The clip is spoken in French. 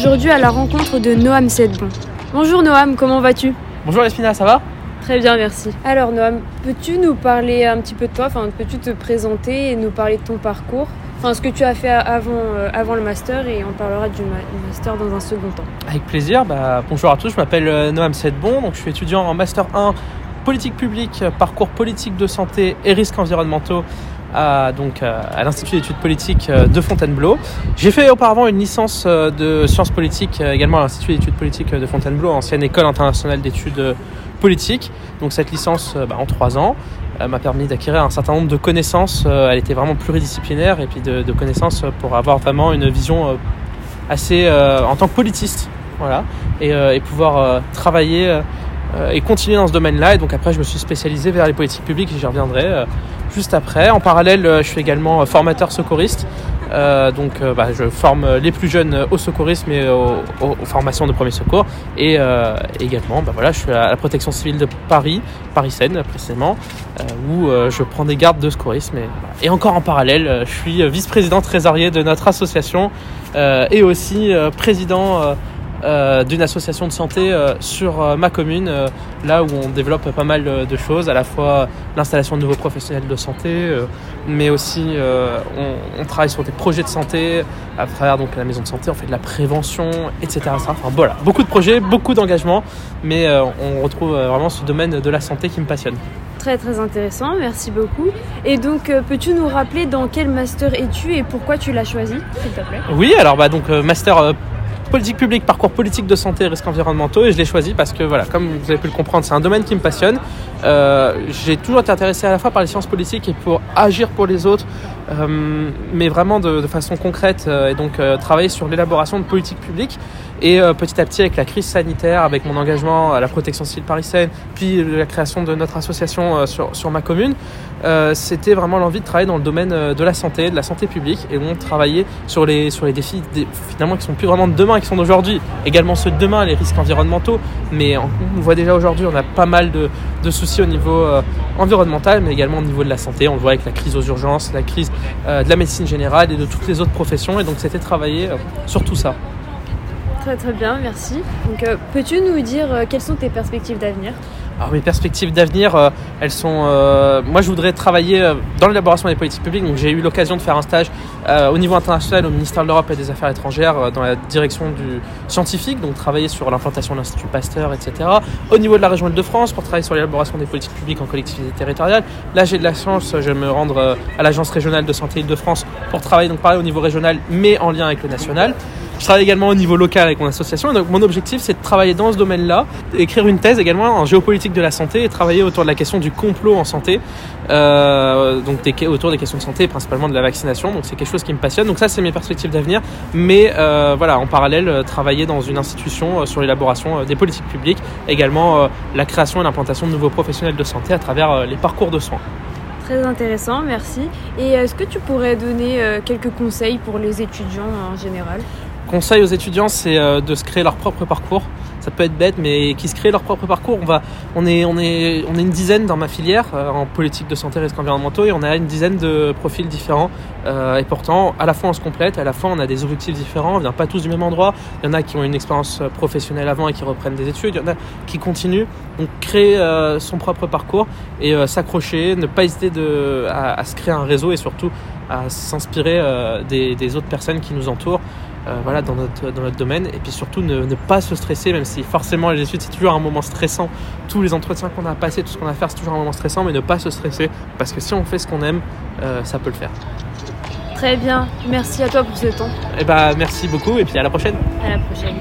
aujourd'hui à la rencontre de Noam Sedbon. Bonjour Noam, comment vas-tu? Bonjour Espina, ça va? Très bien, merci. Alors Noam, peux-tu nous parler un petit peu de toi? Enfin, peux-tu te présenter et nous parler de ton parcours? Enfin, ce que tu as fait avant, euh, avant le master et on parlera du master dans un second temps. Avec plaisir. Bah, bonjour à tous, je m'appelle euh, Noam Sedbon, donc je suis étudiant en master 1 politique publique, parcours politique de santé et risques environnementaux à, donc, à l'Institut d'études politiques euh, de Fontainebleau. J'ai fait auparavant une licence de sciences politiques également à l'Institut d'études politiques de Fontainebleau, ancienne école internationale d'études politiques. Donc cette licence bah, en trois ans m'a permis d'acquérir un certain nombre de connaissances. Euh, elle était vraiment pluridisciplinaire et puis de, connaissances pour avoir vraiment une vision euh, assez euh, en tant que politiste, voilà, et, pouvoir travailler et continuer dans ce domaine-là. Et donc après, je me suis spécialisé vers les politiques publiques et j'y reviendrai juste après. En parallèle, je suis également formateur secouriste. Euh, donc euh, bah, je forme les plus jeunes au secourisme et aux, formations de premier secours. Et euh, également, bah, voilà, je suis à la protection civile de Paris, Paris-Seine précisément, où je prends des gardes de secourisme. Et, et encore en parallèle, je suis vice-président trésorier de notre association et aussi président euh, d'une association de santé euh, sur euh, ma commune, là où on développe pas mal de choses, à la fois l'installation de nouveaux professionnels de santé, mais aussi on, travaille sur des projets de santé à travers donc la maison de santé, on fait de la prévention, etc. Enfin voilà, beaucoup de projets, beaucoup d'engagements, mais on retrouve vraiment ce domaine de la santé qui me passionne. Très très intéressant, merci beaucoup. Et donc, peux-tu nous rappeler dans quel master es-tu et pourquoi tu l'as choisi, s'il te plaît? Oui, alors bah donc master politique publique, parcours politique de santé et risques environnementaux. Et je l'ai choisi parce que, voilà, comme vous avez pu le comprendre, c'est un domaine qui me passionne. Euh, j'ai toujours été intéressé à la fois par les sciences politiques et pour agir pour les autres, euh, mais vraiment de, façon concrète euh, et donc travailler sur l'élaboration de politiques publiques. Et petit à petit, avec la crise sanitaire, avec mon engagement à la protection civile parisienne, puis la création de notre association sur, sur ma commune, c'était vraiment l'envie de travailler dans le domaine de la santé, de la santé publique, et donc travailler sur les, sur les défis finalement qui sont plus vraiment de demain, qui sont d'aujourd'hui, également ceux de demain, les risques environnementaux. Mais on, voit déjà aujourd'hui, on a pas mal de, de soucis au niveau euh, environnemental, mais également au niveau de la santé. On le voit avec la crise aux urgences, la crise euh, de la médecine générale et de toutes les autres professions. Et donc c'était travailler euh, sur tout ça. Très très bien, merci. Donc peux-tu nous dire quelles sont tes perspectives d'avenir? Alors mes perspectives d'avenir, euh, elles sont. Euh, moi, je voudrais travailler euh, dans l'élaboration des politiques publiques. Donc, j'ai eu l'occasion de faire un stage au niveau international au ministère de l'Europe et des Affaires étrangères dans la direction du scientifique, donc travailler sur l'implantation de l'Institut Pasteur, etc. Au niveau de la région Île-de-France pour travailler sur l'élaboration des politiques publiques en collectivité territoriale. Là, j'ai de la chance, je vais me rendre à l'agence régionale de santé Île-de-France pour travailler donc au niveau régional, mais en lien avec le national. Je travaille également au niveau local avec mon association. Donc mon objectif, c'est de travailler dans ce domaine-là, écrire une thèse également en géopolitique de la santé et travailler autour de la question du complot en santé, euh, donc autour des questions de santé, principalement de la vaccination. Donc c'est quelque chose qui me passionne. Donc ça, c'est mes perspectives d'avenir. Mais euh, voilà, en parallèle, euh, travailler dans une institution sur l'élaboration des politiques publiques, également la création et l'implantation de nouveaux professionnels de santé à travers les parcours de soins. Très intéressant, merci. Et est-ce que tu pourrais donner quelques conseils pour les étudiants en général? Conseil aux étudiants, c'est euh, de se créer leur propre parcours. Ça peut être bête, mais qui se créent leur propre parcours. On, va, on, est, on, est, on est une dizaine dans ma filière euh, en politique de santé et risques environnementaux et on a une dizaine de profils différents. Euh, et pourtant, à la fois on se complète, à la fois on a des objectifs différents. On vient pas tous du même endroit. Il y en a qui ont une expérience professionnelle avant et qui reprennent des études. Il y en a qui continuent. Donc créer son propre parcours et s'accrocher, ne pas hésiter de, à, se créer un réseau et surtout à s'inspirer des, des autres personnes qui nous entourent. Euh, voilà, dans, notre, dans notre domaine. Et puis surtout, ne, ne, pas se stresser, même si forcément les études, c'est toujours un moment stressant. Tous les entretiens qu'on a passés, tout ce qu'on a à faire, c'est toujours un moment stressant, mais ne pas se stresser. Parce que si on fait ce qu'on aime, euh, ça peut le faire. Très bien. Merci à toi pour ce temps. Et eh bah, merci beaucoup, et puis à la prochaine. À la prochaine.